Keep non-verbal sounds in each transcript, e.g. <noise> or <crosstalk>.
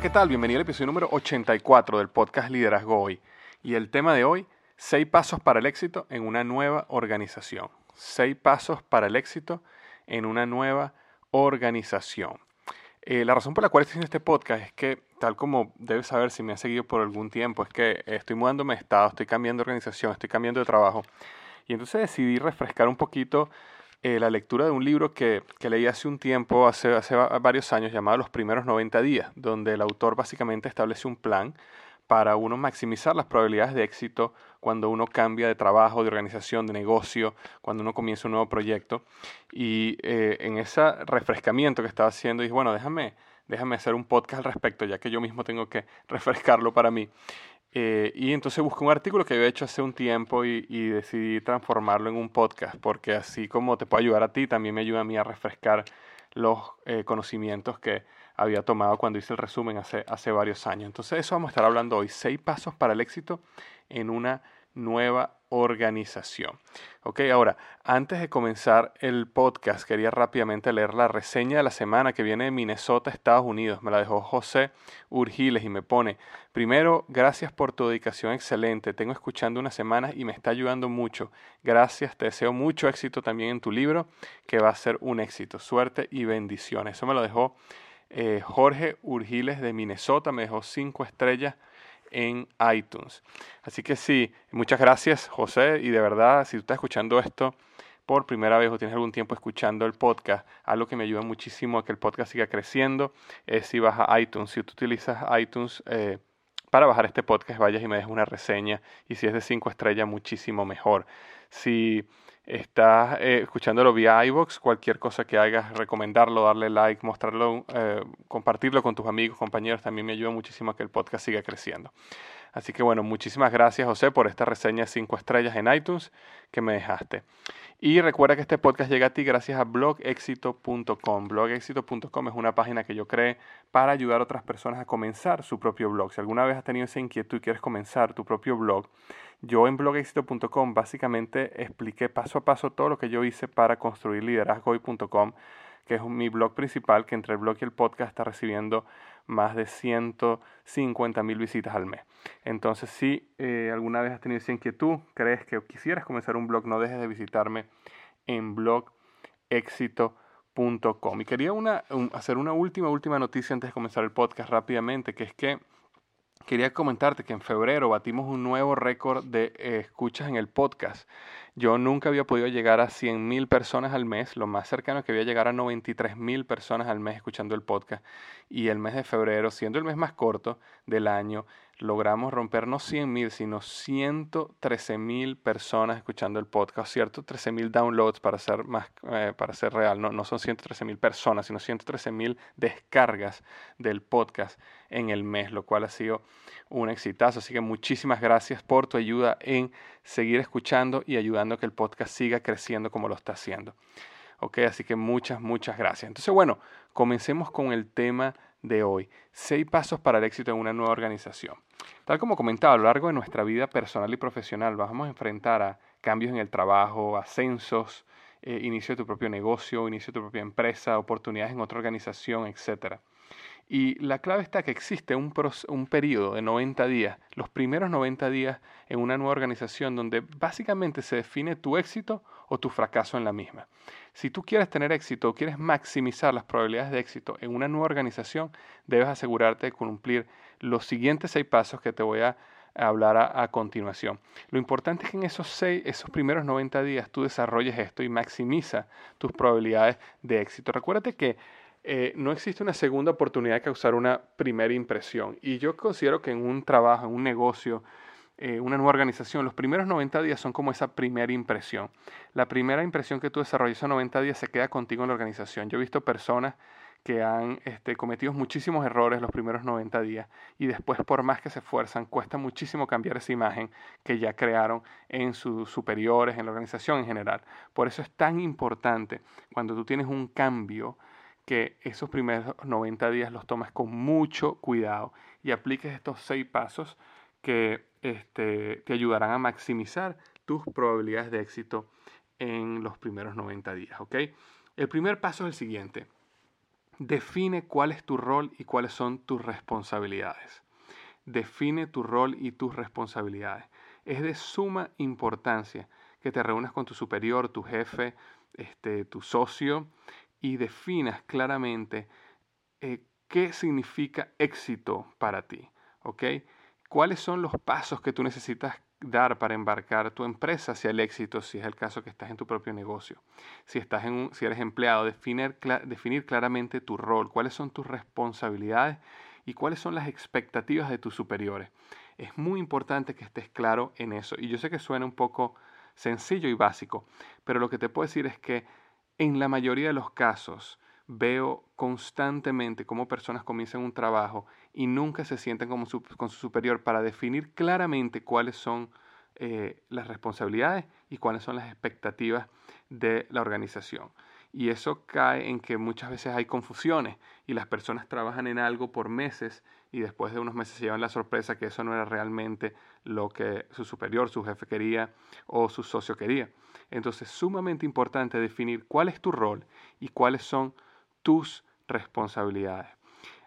¿Qué tal? Bienvenido al episodio número 84 del podcast Liderazgo Hoy. Y el tema de hoy, seis pasos para el éxito en una nueva organización. Seis pasos para el éxito en una nueva organización. Eh, la razón por la cual estoy haciendo este podcast es que, tal como debes saber si me has seguido por algún tiempo, es que estoy mudándome de estado, estoy cambiando de organización, estoy cambiando de trabajo. Y entonces decidí refrescar un poquito eh, la lectura de un libro que, que, leí hace un tiempo, hace, hace varios años, llamado Los primeros 90 días, donde el autor básicamente establece un plan para uno maximizar las probabilidades de éxito cuando uno cambia de trabajo, de organización, de negocio, cuando uno comienza un nuevo proyecto. Y eh, en ese refrescamiento que estaba haciendo, dije, bueno, déjame, déjame hacer un podcast al respecto, ya que yo mismo tengo que <laughs> refrescarlo para mí. Eh, y entonces busqué un artículo que había hecho hace un tiempo y, decidí transformarlo en un podcast, porque así como te puede ayudar a ti, también me ayuda a mí a refrescar los eh, conocimientos que había tomado cuando hice el resumen hace, hace varios años. Entonces eso vamos a estar hablando hoy, seis pasos para el éxito en una nueva organización. Ok, ahora, antes de comenzar el podcast, quería rápidamente leer la reseña de la semana que viene de Minnesota, Estados Unidos. Me la dejó José Urgiles y me pone, primero, gracias por tu dedicación excelente. Tengo escuchando unas semanas y me está ayudando mucho. Gracias, te deseo mucho éxito también en tu libro, que va a ser un éxito. Suerte y bendiciones. Eso me lo dejó eh, Jorge Urgiles de Minnesota, me dejó cinco estrellas en iTunes. Así que sí, muchas gracias José y de verdad, si tú estás escuchando esto por primera vez o tienes algún tiempo escuchando el podcast, algo que me ayuda muchísimo a que el podcast siga creciendo es si vas a iTunes, si tú utilizas iTunes eh, para bajar este podcast, vayas y me dejes una reseña y si es de cinco estrellas, muchísimo mejor. Si estás eh, escuchándolo vía iVoox, cualquier cosa que hagas, recomendarlo, darle like, mostrarlo, eh, compartirlo con tus amigos, compañeros, también me ayuda muchísimo a que el podcast siga creciendo. Así que bueno, muchísimas gracias José por esta reseña 5 estrellas en iTunes que me dejaste. Y recuerda que este podcast llega a ti gracias a blogexito.com. Blogexito.com es una página que yo creé para ayudar a otras personas a comenzar su propio blog. Si alguna vez has tenido esa inquietud y quieres comenzar tu propio blog, yo en blogexito.com básicamente expliqué paso a paso todo lo que yo hice para construir liderazgoy.com, que es mi blog principal, que entre el blog y el podcast está recibiendo más de 150 mil visitas al mes. Entonces, si eh, alguna vez has tenido esa inquietud, crees que quisieras comenzar un blog, no dejes de visitarme en blogexito.com. Y quería una, hacer una última, última noticia antes de comenzar el podcast rápidamente, que es que quería comentarte que en febrero batimos un nuevo récord de eh, escuchas en el podcast. Yo nunca había podido llegar a 100 mil personas al mes, lo más cercano que había llegar a 93 mil personas al mes escuchando el podcast. Y el mes de febrero, siendo el mes más corto del año, logramos romper no 100 mil, sino 113 mil personas escuchando el podcast, ¿cierto? 13 mil downloads para ser, más, eh, para ser real, no, no son 113 mil personas, sino 113 mil descargas del podcast en el mes, lo cual ha sido un exitazo. Así que muchísimas gracias por tu ayuda en seguir escuchando y ayudando a que el podcast siga creciendo como lo está haciendo. Ok, así que muchas, muchas gracias. Entonces, bueno, comencemos con el tema de hoy. Seis pasos para el éxito en una nueva organización. Tal como comentaba, a lo largo de nuestra vida personal y profesional vamos a enfrentar a cambios en el trabajo, ascensos, eh, inicio de tu propio negocio, inicio de tu propia empresa, oportunidades en otra organización, etc. Y la clave está que existe un, un periodo de 90 días, los primeros 90 días en una nueva organización donde básicamente se define tu éxito o tu fracaso en la misma. Si tú quieres tener éxito o quieres maximizar las probabilidades de éxito en una nueva organización, debes asegurarte de cumplir los siguientes seis pasos que te voy a hablar a, continuación. Lo importante es que en esos seis, esos primeros 90 días tú desarrolles esto y maximiza tus probabilidades de éxito. Recuérdate que eh, no existe una segunda oportunidad de causar una primera impresión. Y yo considero que en un trabajo, en un negocio, eh, una nueva organización, los primeros 90 días son como esa primera impresión. La primera impresión que tú desarrollas esos 90 días se queda contigo en la organización. Yo he visto personas que han este, cometido muchísimos errores los primeros 90 días y después por más que se esfuerzan, cuesta muchísimo cambiar esa imagen que ya crearon en sus superiores, en la organización en general. Por eso es tan importante cuando tú tienes un cambio que esos primeros 90 días los tomes con mucho cuidado y apliques estos seis pasos que este, te ayudarán a maximizar tus probabilidades de éxito en los primeros 90 días. ¿ok? El primer paso es el siguiente. Define cuál es tu rol y cuáles son tus responsabilidades. Define tu rol y tus responsabilidades. Es de suma importancia que te reúnas con tu superior, tu jefe, este, tu socio y definas claramente eh, qué significa éxito para ti, ¿ok? ¿Cuáles son los pasos que tú necesitas dar para embarcar tu empresa hacia el éxito, si es el caso que estás en tu propio negocio? Si, estás en si eres empleado, definir, definir claramente tu rol, cuáles son tus responsabilidades y cuáles son las expectativas de tus superiores. Es muy importante que estés claro en eso. Y yo sé que suena un poco sencillo y básico, pero lo que te puedo decir es que en la mayoría de los casos, veo constantemente cómo personas comienzan un trabajo y nunca se sienten como con su superior para definir claramente cuáles son eh, las responsabilidades y cuáles son las expectativas de la organización. Y eso cae en que muchas veces hay confusiones y las personas trabajan en algo por meses y después de unos meses se llevan la sorpresa que eso no era realmente lo que su superior, su jefe quería o su socio quería. Entonces es sumamente importante definir cuál es tu rol y cuáles son tus responsabilidades.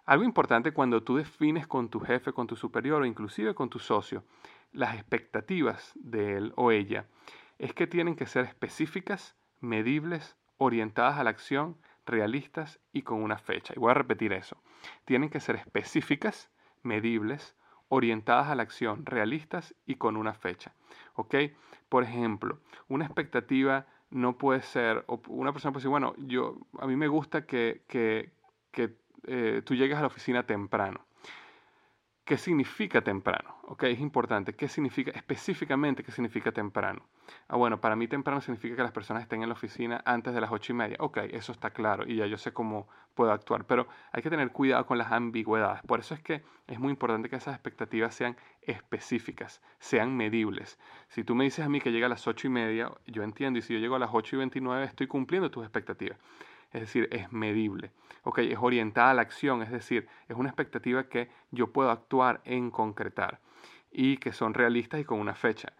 Algo importante cuando tú defines con tu jefe, con tu superior o inclusive con tu socio las expectativas de él o ella, es que tienen que ser específicas, medibles, orientadas a la acción, realistas y con una fecha. Y voy a repetir eso. Tienen que ser específicas, medibles, orientadas a la acción, realistas y con una fecha. ¿Ok? Por ejemplo, una expectativa no puede ser, una persona puede decir, bueno, yo, a mí me gusta que, que, que eh, tú llegues a la oficina temprano. ¿Qué significa temprano? ¿Ok? Es importante. ¿Qué significa específicamente qué significa temprano? Ah, bueno, para mí temprano significa que las personas estén en la oficina antes de las ocho y media. Ok, eso está claro y ya yo sé cómo puedo actuar, pero hay que tener cuidado con las ambigüedades. Por eso es que es muy importante que esas expectativas sean específicas, sean medibles. Si tú me dices a mí que llega a las ocho y media, yo entiendo, y si yo llego a las ocho y veintinueve, estoy cumpliendo tus expectativas es decir, es medible. Okay, es orientada a la acción, es decir, es una expectativa que yo puedo actuar en concretar y que son realistas y con una fecha.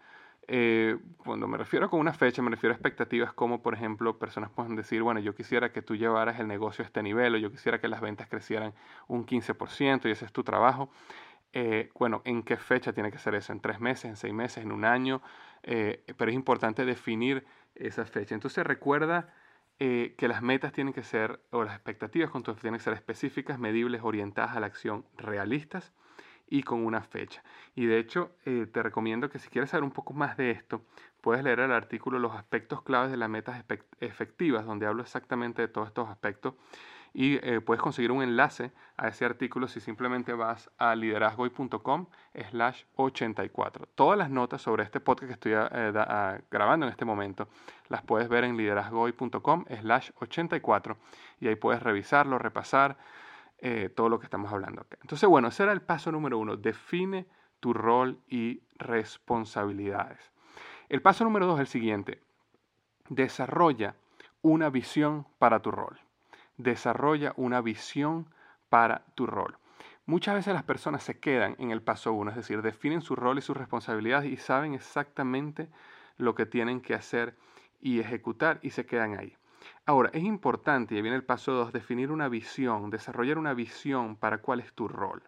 Eh, cuando me refiero con una fecha, me refiero a expectativas como, por ejemplo, personas pueden decir, bueno, yo quisiera que tú llevaras el negocio a este nivel o yo quisiera que las ventas crecieran un 15% y ese es tu trabajo. Eh, bueno, ¿en qué fecha tiene que ser eso? ¿En tres meses, en seis meses, en un año? Eh, pero es importante definir esa fecha. Entonces recuerda eh, que las metas tienen que ser, o las expectativas con tu tienen que ser específicas, medibles, orientadas a la acción, realistas y con una fecha. Y de hecho, eh, te recomiendo que si quieres saber un poco más de esto, puedes leer el artículo Los aspectos claves de las metas efectivas, donde hablo exactamente de todos estos aspectos y eh, puedes conseguir un enlace a ese artículo si simplemente vas a liderazgoy.com slash 84. Todas las notas sobre este podcast que estoy eh, grabando en este momento las puedes ver en liderazgoy.com slash 84 y ahí puedes revisarlo, repasar eh, todo lo que estamos hablando acá. Entonces, bueno, ese era el paso número uno. Define tu rol y responsabilidades. El paso número dos es el siguiente. Desarrolla una visión para tu rol desarrolla una visión para tu rol. Muchas veces las personas se quedan en el paso uno, es decir, definen su rol y sus responsabilidades y saben exactamente lo que tienen que hacer y ejecutar y se quedan ahí. Ahora, es importante, y viene el paso dos, definir una visión, desarrollar una visión para cuál es tu rol.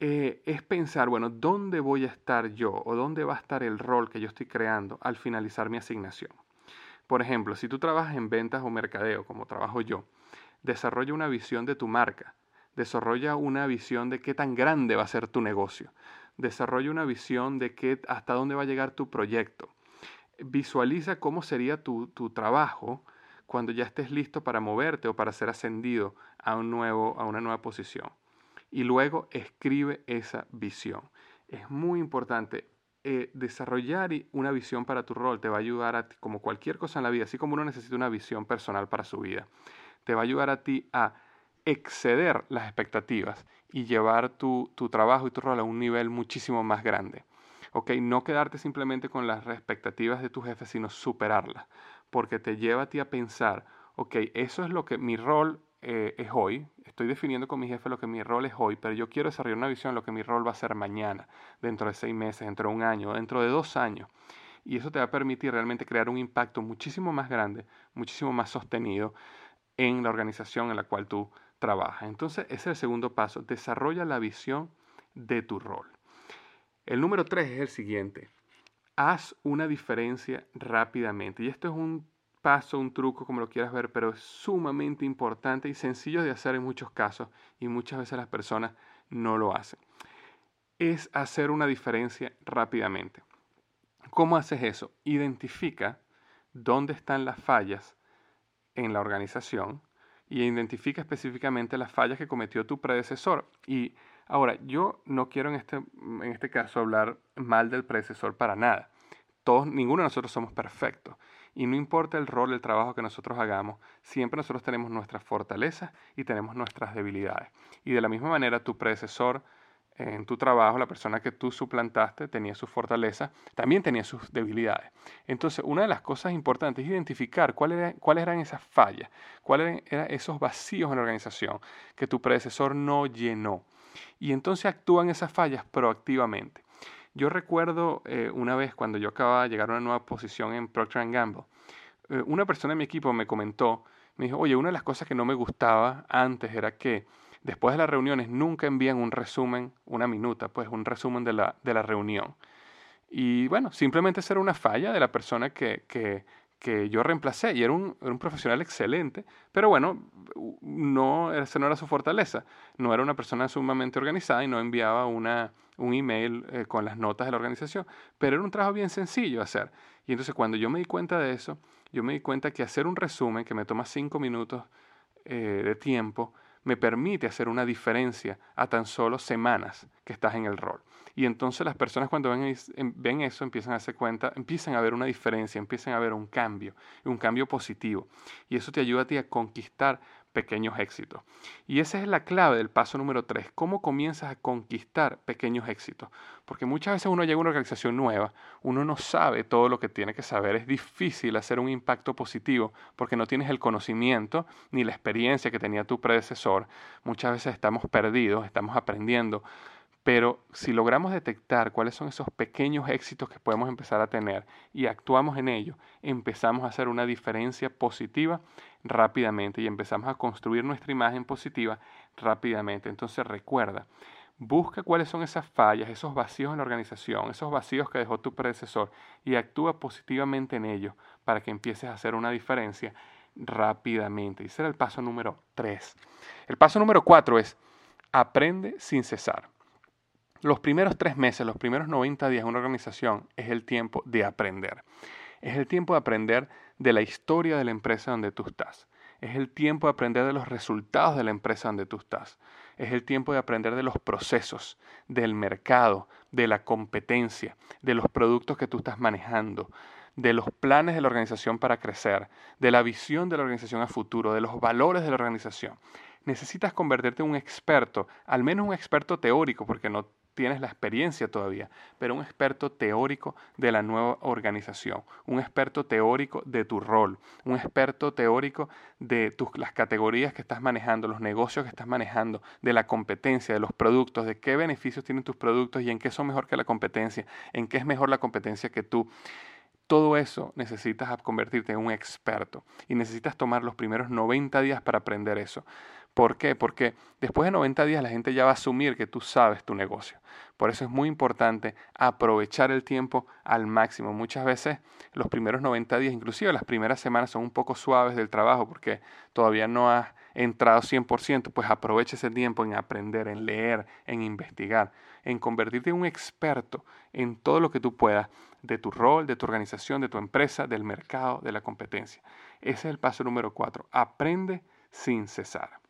Eh, es pensar, bueno, ¿dónde voy a estar yo o dónde va a estar el rol que yo estoy creando al finalizar mi asignación? Por ejemplo, si tú trabajas en ventas o mercadeo, como trabajo yo, desarrolla una visión de tu marca, desarrolla una visión de qué tan grande va a ser tu negocio, desarrolla una visión de qué, hasta dónde va a llegar tu proyecto. Visualiza cómo sería tu, tu trabajo cuando ya estés listo para moverte o para ser ascendido a, un nuevo, a una nueva posición. Y luego escribe esa visión. Es muy importante eh, desarrollar una visión para tu rol te va a ayudar a ti, como cualquier cosa en la vida, así como uno necesita una visión personal para su vida, te va a ayudar a ti a exceder las expectativas y llevar tu, tu trabajo y tu rol a un nivel muchísimo más grande. ¿ok? No quedarte simplemente con las expectativas de tu jefe, sino superarlas, porque te lleva a ti a pensar, ok, eso es lo que mi rol eh, es hoy, estoy definiendo con mi jefe lo que mi rol es hoy, pero yo quiero desarrollar una visión de lo que mi rol va a ser mañana, dentro de seis meses, dentro de un año, dentro de dos años. Y eso te va a permitir realmente crear un impacto muchísimo más grande, muchísimo más sostenido en la organización en la cual tú trabajas. Entonces, ese es el segundo paso. Desarrolla la visión de tu rol. El número tres es el siguiente. Haz una diferencia rápidamente. Y esto es un paso, un truco, como lo quieras ver, pero es sumamente importante y sencillo de hacer en muchos casos y muchas veces las personas no lo hacen. Es hacer una diferencia rápidamente. ¿Cómo haces eso? Identifica dónde están las fallas en la organización y identifica específicamente las fallas que cometió tu predecesor. Y ahora, yo no quiero en este, en este caso hablar mal del predecesor para nada. Todos, ninguno de nosotros somos perfectos. Y no importa el rol, el trabajo que nosotros hagamos, siempre nosotros tenemos nuestras fortalezas y tenemos nuestras debilidades. Y de la misma manera, tu predecesor en tu trabajo, la persona que tú suplantaste, tenía sus fortalezas, también tenía sus debilidades. Entonces, una de las cosas importantes es identificar cuáles eran, esas fallas, cuáles eran esos vacíos en la organización que tu predecesor no llenó. Y entonces actúan esas fallas proactivamente. Yo recuerdo eh, una vez cuando yo acababa de llegar a una nueva posición en Procter Gamble, eh, una persona en mi equipo me comentó, me dijo, oye, una de las cosas que no me gustaba antes era que después de las reuniones nunca envían un resumen, una minuta, pues un resumen de la, de la reunión. Y bueno, simplemente era una falla de la persona que, que, que yo reemplacé y era un, era un, profesional excelente, pero bueno, no, esa no era su fortaleza. No era una persona sumamente organizada y no enviaba una, un email eh, con las notas de la organización, pero era un trabajo bien sencillo hacer. Y entonces cuando yo me di cuenta de eso, yo me di cuenta que hacer un resumen que me toma cinco minutos eh, de tiempo, me permite hacer una diferencia a tan solo semanas que estás en el rol. Y entonces las personas cuando ven, ven eso empiezan a hacer cuenta, empiezan a ver una diferencia, empiezan a ver un cambio, un cambio positivo. Y eso te ayuda a ti a conquistar pequeños éxitos. Y esa es la clave del paso número tres. ¿Cómo comienzas a conquistar pequeños éxitos? Porque muchas veces uno llega a una organización nueva, uno no sabe todo lo que tiene que saber. Es difícil hacer un impacto positivo porque no tienes el conocimiento ni la experiencia que tenía tu predecesor. Muchas veces estamos perdidos, estamos aprendiendo. Pero si logramos detectar cuáles son esos pequeños éxitos que podemos empezar a tener y actuamos en ello, empezamos a hacer una diferencia positiva rápidamente y empezamos a construir nuestra imagen positiva rápidamente. Entonces recuerda, busca cuáles son esas fallas, esos vacíos en la organización, esos vacíos que dejó tu predecesor y actúa positivamente en ellos para que empieces a hacer una diferencia rápidamente. Y ese era el paso número 3. El paso número 4 es aprende sin cesar. Los primeros tres meses, los primeros 90 días de una organización es el tiempo de aprender. Es el tiempo de aprender de la historia de la empresa donde tú estás. Es el tiempo de aprender de los resultados de la empresa donde tú estás. Es el tiempo de aprender de los procesos, del mercado, de la competencia, de los productos que tú estás manejando, de los planes de la organización para crecer, de la visión de la organización a futuro, de los valores de la organización. Necesitas convertirte en un experto, al menos un experto teórico, porque no tienes la experiencia todavía, pero un experto teórico de la nueva organización, un experto teórico de tu rol, un experto teórico de tus, las categorías que estás manejando, los negocios que estás manejando, de la competencia, de los productos, de qué beneficios tienen tus productos y en qué son mejor que la competencia, en qué es mejor la competencia que tú. Todo eso necesitas convertirte en un experto y necesitas tomar los primeros 90 días para aprender eso. ¿Por qué? Porque después de 90 días la gente ya va a asumir que tú sabes tu negocio. Por eso es muy importante aprovechar el tiempo al máximo. Muchas veces los primeros 90 días, inclusive las primeras semanas son un poco suaves del trabajo porque todavía no has entrado 100%, pues aprovecha ese tiempo en aprender, en leer, en investigar, en convertirte en un experto en todo lo que tú puedas de tu rol, de tu organización, de tu empresa, del mercado, de la competencia. Ese es el paso número 4. Aprende sin cesar.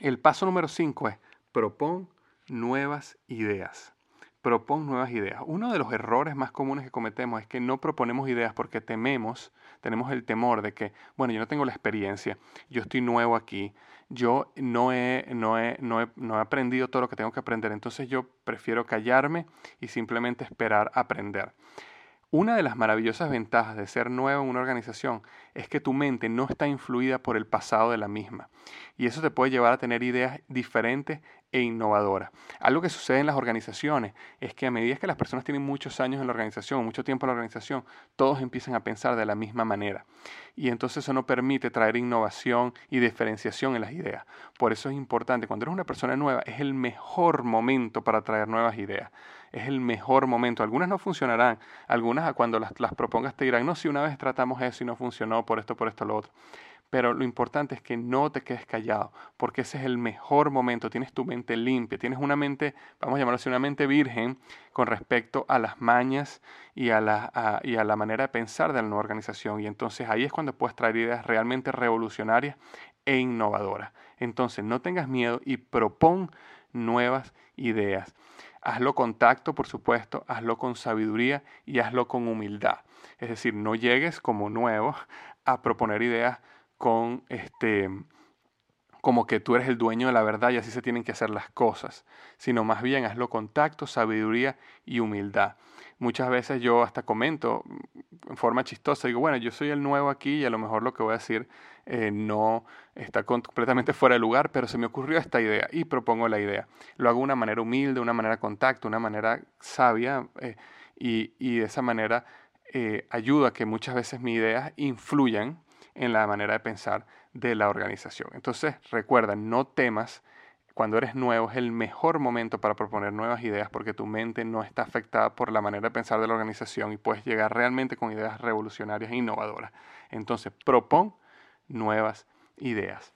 El paso número 5 es propon nuevas ideas. Propon nuevas ideas. Uno de los errores más comunes que cometemos es que no proponemos ideas porque tememos, tenemos el temor de que, bueno, yo no tengo la experiencia, yo estoy nuevo aquí, yo no he, no he, no he, no he aprendido todo lo que tengo que aprender, entonces yo prefiero callarme y simplemente esperar aprender. Una de las maravillosas ventajas de ser nuevo en una organización es que tu mente no está influida por el pasado de la misma. Y eso te puede llevar a tener ideas diferentes e innovadoras. Algo que sucede en las organizaciones es que a medida que las personas tienen muchos años en la organización, mucho tiempo en la organización, todos empiezan a pensar de la misma manera. Y entonces eso no permite traer innovación y diferenciación en las ideas. Por eso es importante, cuando eres una persona nueva, es el mejor momento para traer nuevas ideas es el mejor momento. Algunas no funcionarán, algunas cuando las, las propongas te dirán, no, si una vez tratamos eso y no funcionó por esto, por esto, lo otro. Pero lo importante es que no te quedes callado, porque ese es el mejor momento. Tienes tu mente limpia, tienes una mente, vamos a llamarlo así, una mente virgen con respecto a las mañas y a la, y a la manera de pensar de la nueva organización. Y entonces ahí es cuando puedes traer ideas realmente revolucionarias e innovadoras. Entonces no tengas miedo y propon nuevas ideas. Hazlo con tacto, por supuesto, hazlo con sabiduría y hazlo con humildad. Es decir, no llegues como nuevo a proponer ideas con este como que tú eres el dueño de la verdad y así se tienen que hacer las cosas, sino más bien hazlo con tacto, sabiduría y humildad. Muchas veces yo hasta comento en forma chistosa, digo, bueno, yo soy el nuevo aquí y a lo mejor lo que voy a decir eh, no está completamente fuera de lugar, pero se me ocurrió esta idea y propongo la idea. Lo hago de una manera humilde, de una manera contacto, una manera sabia eh, y, de esa manera eh, ayuda a que muchas veces mis ideas influyan en la manera de pensar de la organización. Entonces, recuerda, no temas cuando eres nuevo es el mejor momento para proponer nuevas ideas porque tu mente no está afectada por la manera de pensar de la organización y puedes llegar realmente con ideas revolucionarias e innovadoras. Entonces, propon nuevas ideas.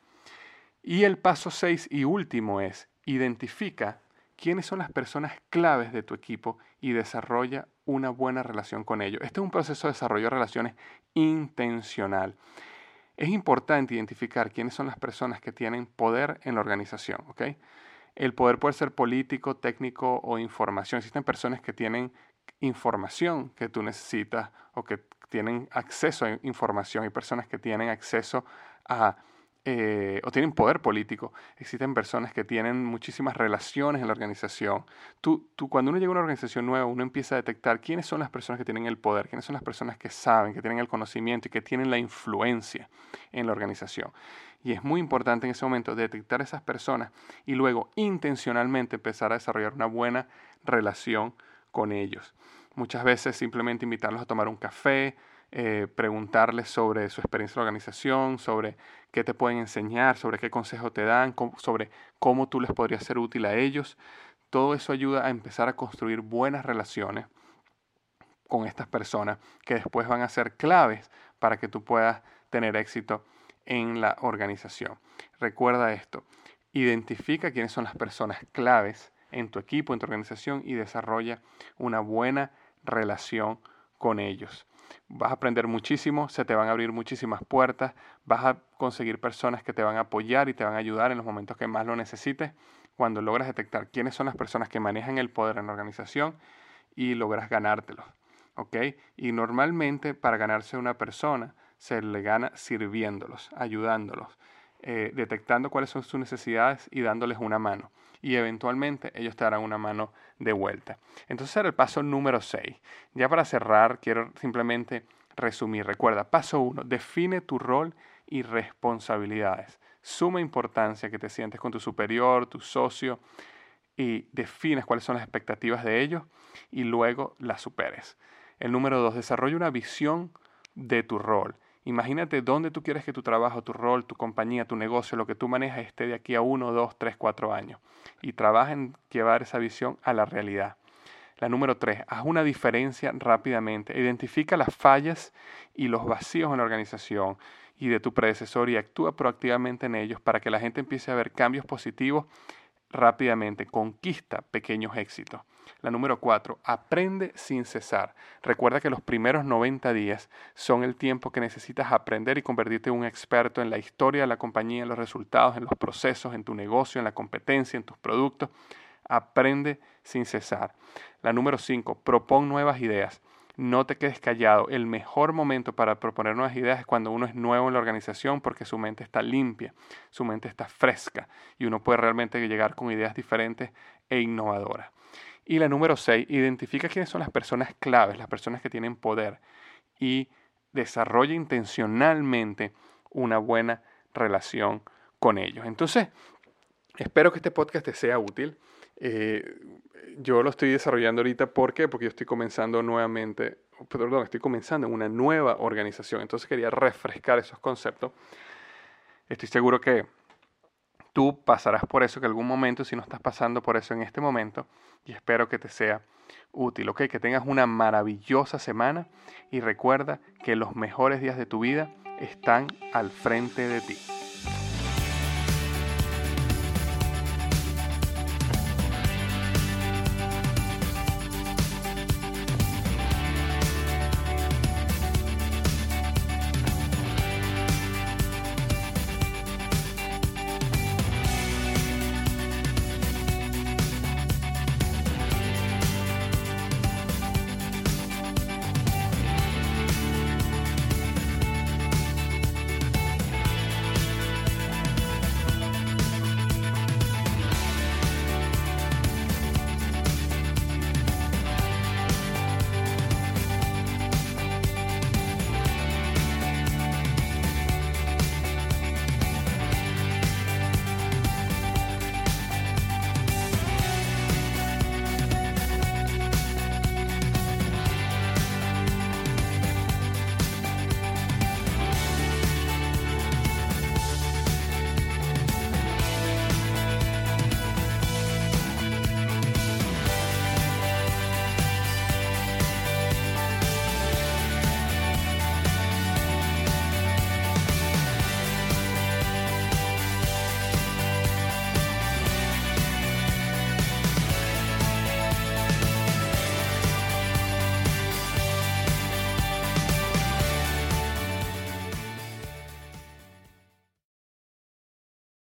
Y el paso 6 y último es, identifica quiénes son las personas claves de tu equipo y desarrolla una buena relación con ellos. Este es un proceso de desarrollo de relaciones intencional. Es importante identificar quiénes son las personas que tienen poder en la organización. El poder puede ser político, técnico o información. Existen personas que tienen información que tú necesitas o que tienen acceso a información, hay personas que tienen acceso a eh, o tienen poder político, existen personas que tienen muchísimas relaciones en la organización. Tú, tú, cuando uno llega a una organización nueva, uno empieza a detectar quiénes son las personas que tienen el poder, quiénes son las personas que saben, que tienen el conocimiento y que tienen la influencia en la organización. Y es muy importante en ese momento detectar esas personas y luego intencionalmente empezar a desarrollar una buena relación con ellos. Muchas veces simplemente invitarlos a tomar un café, eh, preguntarles sobre su experiencia en la organización, sobre qué te pueden enseñar, sobre qué consejo te dan, sobre cómo tú les podrías ser útil a ellos. Todo eso ayuda a empezar a construir buenas relaciones con estas personas que después van a ser claves para que tú puedas tener éxito en la organización. Recuerda esto, identifica quiénes son las personas claves en tu equipo, en tu organización y desarrolla una buena relación con ellos. Vas a aprender muchísimo, se te van a abrir muchísimas puertas, vas a conseguir personas que te van a apoyar y te van a ayudar en los momentos que más lo necesites, cuando logras detectar quiénes son las personas que manejan el poder en la organización y logras ganártelos. ¿ok? Y normalmente para ganarse una persona se le gana sirviéndolos, ayudándolos, eh, detectando cuáles son sus necesidades y dándoles una mano. Y eventualmente ellos te darán una mano de vuelta. Entonces era el paso número 6. Ya para cerrar, quiero simplemente resumir. Recuerda, paso 1, define tu rol y responsabilidades. Suma importancia que te sientes con tu superior, tu socio, y defines cuáles son las expectativas de ellos y luego las superes. El número 2, desarrolla una visión de tu rol Imagínate dónde tú quieres que tu trabajo, tu rol, tu compañía, tu negocio, lo que tú manejas esté de aquí a uno, dos, tres, cuatro años. Y trabaja en llevar esa visión a la realidad. La número tres, haz una diferencia rápidamente. Identifica las fallas y los vacíos en la organización y de tu predecesor y actúa proactivamente en ellos para que la gente empiece a ver cambios positivos rápidamente. Conquista pequeños éxitos. La número cuatro, aprende sin cesar. Recuerda que los primeros 90 días son el tiempo que necesitas aprender y convertirte en un experto en la historia de la compañía, en los resultados, en los procesos, en tu negocio, en la competencia, en tus productos. Aprende sin cesar. La número cinco, propon nuevas ideas. No te quedes callado. El mejor momento para proponer nuevas ideas es cuando uno es nuevo en la organización porque su mente está limpia, su mente está fresca y uno puede realmente llegar con ideas diferentes e innovadoras. Y la número 6, identifica quiénes son las personas claves, las personas que tienen poder y desarrolla intencionalmente una buena relación con ellos. Entonces, espero que este podcast te sea útil. Eh, yo lo estoy desarrollando ahorita, ¿por qué? Porque yo estoy comenzando nuevamente, perdón, estoy comenzando en una nueva organización, entonces quería refrescar esos conceptos. Estoy seguro que Tú pasarás por eso que algún momento, si no estás pasando por eso en este momento, y espero que te sea útil, ¿ok? Que tengas una maravillosa semana y recuerda que los mejores días de tu vida están al frente de ti.